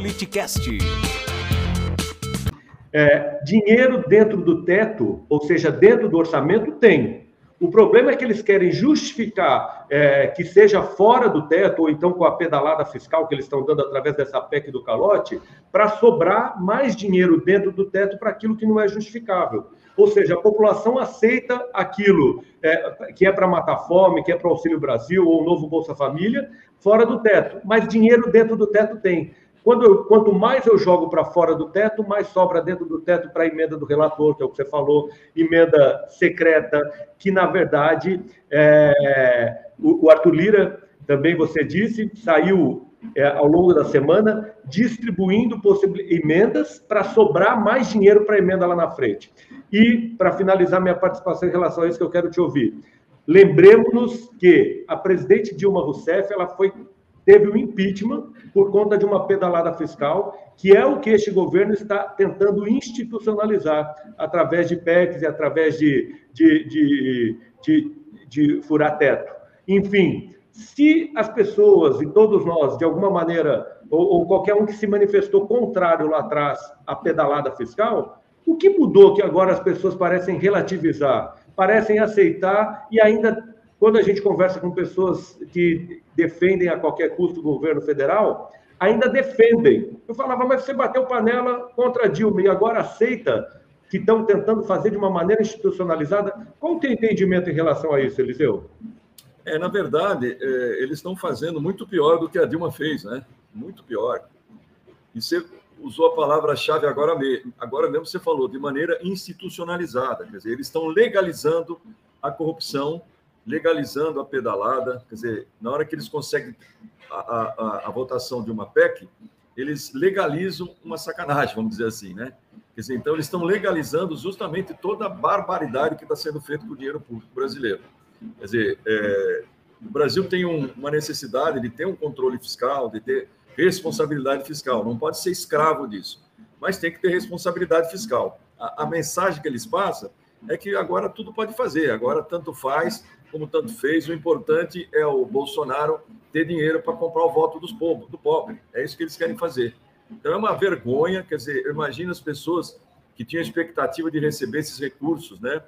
Politicast. É, dinheiro dentro do teto, ou seja, dentro do orçamento, tem. O problema é que eles querem justificar é, que seja fora do teto, ou então com a pedalada fiscal que eles estão dando através dessa PEC do calote, para sobrar mais dinheiro dentro do teto para aquilo que não é justificável. Ou seja, a população aceita aquilo é, que é para matar fome, que é para o Auxílio Brasil ou o novo Bolsa Família, fora do teto. Mas dinheiro dentro do teto tem. Quando eu, quanto mais eu jogo para fora do teto, mais sobra dentro do teto para a emenda do relator, que é o que você falou, emenda secreta, que na verdade é, o, o, Arthur Lira, também você disse, saiu é, ao longo da semana distribuindo emendas para sobrar mais dinheiro para a emenda lá na frente. E, para finalizar minha participação em relação a isso que eu quero te ouvir, lembremos-nos que a presidente Dilma Rousseff ela foi teve o impeachment por conta de uma pedalada fiscal, que é o que este governo está tentando institucionalizar através de PECs e através de, de, de, de, de furar teto. Enfim, se as pessoas e todos nós, de alguma maneira, ou, ou, qualquer um que se manifestou contrário lá atrás à pedalada fiscal, o que mudou que agora as pessoas parecem relativizar, parecem aceitar e ainda quando a gente conversa com pessoas que defendem a qualquer custo o governo federal, ainda defendem. Eu falava, mas você bateu panela contra a Dilma e agora aceita que estão tentando fazer de uma maneira institucionalizada. Qual o teu entendimento em relação a isso, Eliseu? É, na verdade, é, eles estão fazendo muito pior do que a Dilma fez, né? Muito pior. E você usou a palavra-chave agora mesmo, agora mesmo você falou, de maneira institucionalizada. Quer dizer, eles estão legalizando a corrupção legalizando a pedalada, quer dizer, na hora que eles conseguem a, a, a, votação de uma PEC, eles legalizam uma sacanagem, vamos dizer assim, né? Quer dizer, então eles estão legalizando justamente toda a barbaridade que está sendo feita com o dinheiro público brasileiro. Quer dizer, é, o Brasil tem um, uma necessidade de ter um controle fiscal, de ter responsabilidade fiscal, não pode ser escravo disso, mas tem que ter responsabilidade fiscal. A, a mensagem que eles passam é que agora tudo pode fazer, agora tanto faz como tanto fez, o importante é o Bolsonaro ter dinheiro para comprar o voto dos povos, do pobre. É isso que eles querem fazer. Então é uma vergonha, quer dizer, imagina as pessoas que tinham expectativa de receber esses recursos, né,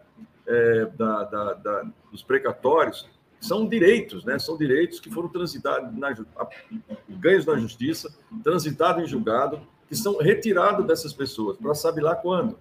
é, da, da, da, dos precatórios, são direitos, né, são direitos que foram transitados, na, ganhos na justiça, transitados em julgado, que são retirados dessas pessoas, para sabe lá quando.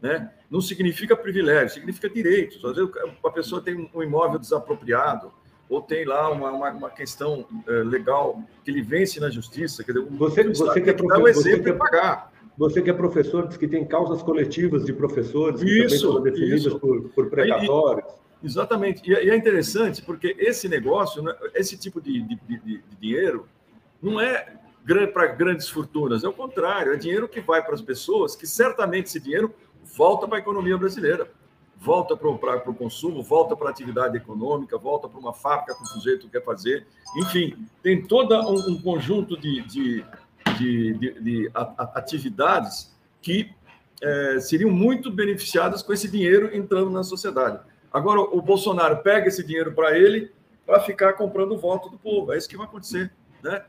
Né? Não significa privilégio, significa direitos. Às vezes a pessoa tem um imóvel desapropriado, ou tem lá uma, uma, uma questão é, legal que ele vence na justiça. Quer dizer, você, você que é professor, um exemplo você pagar. Você que é professor, diz que tem causas coletivas de professores que isso, também são definidas por, por precatórios. E, exatamente. E, e, é interessante porque esse negócio, né, esse tipo de, de, de, de dinheiro, não é para grandes fortunas, é o contrário, é dinheiro que vai para as pessoas que certamente esse dinheiro volta para a economia brasileira, volta para o consumo, volta para a atividade econômica, volta para uma fábrica que o sujeito quer fazer. Enfim, tem todo um, um conjunto de, de, de, de, de atividades que é, seriam muito beneficiadas com esse dinheiro entrando na sociedade. Agora, o Bolsonaro pega esse dinheiro para ele para ficar comprando o voto do povo. É isso que vai acontecer, né?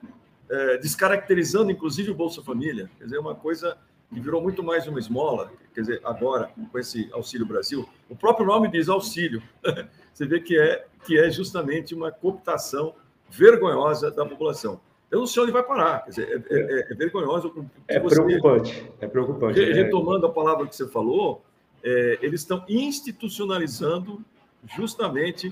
É, descaracterizando, inclusive, o Bolsa Família. Quer dizer, é uma coisa que virou muito mais uma esmola, quer dizer, agora, com esse Auxílio Brasil, o próprio nome diz auxílio. Você vê que é, que é justamente uma cooptação vergonhosa da população. Eu não sei onde vai parar, quer dizer, é, é, é vergonhoso. É você, preocupante, é preocupante. Retomando a palavra que você falou, é, eles estão institucionalizando justamente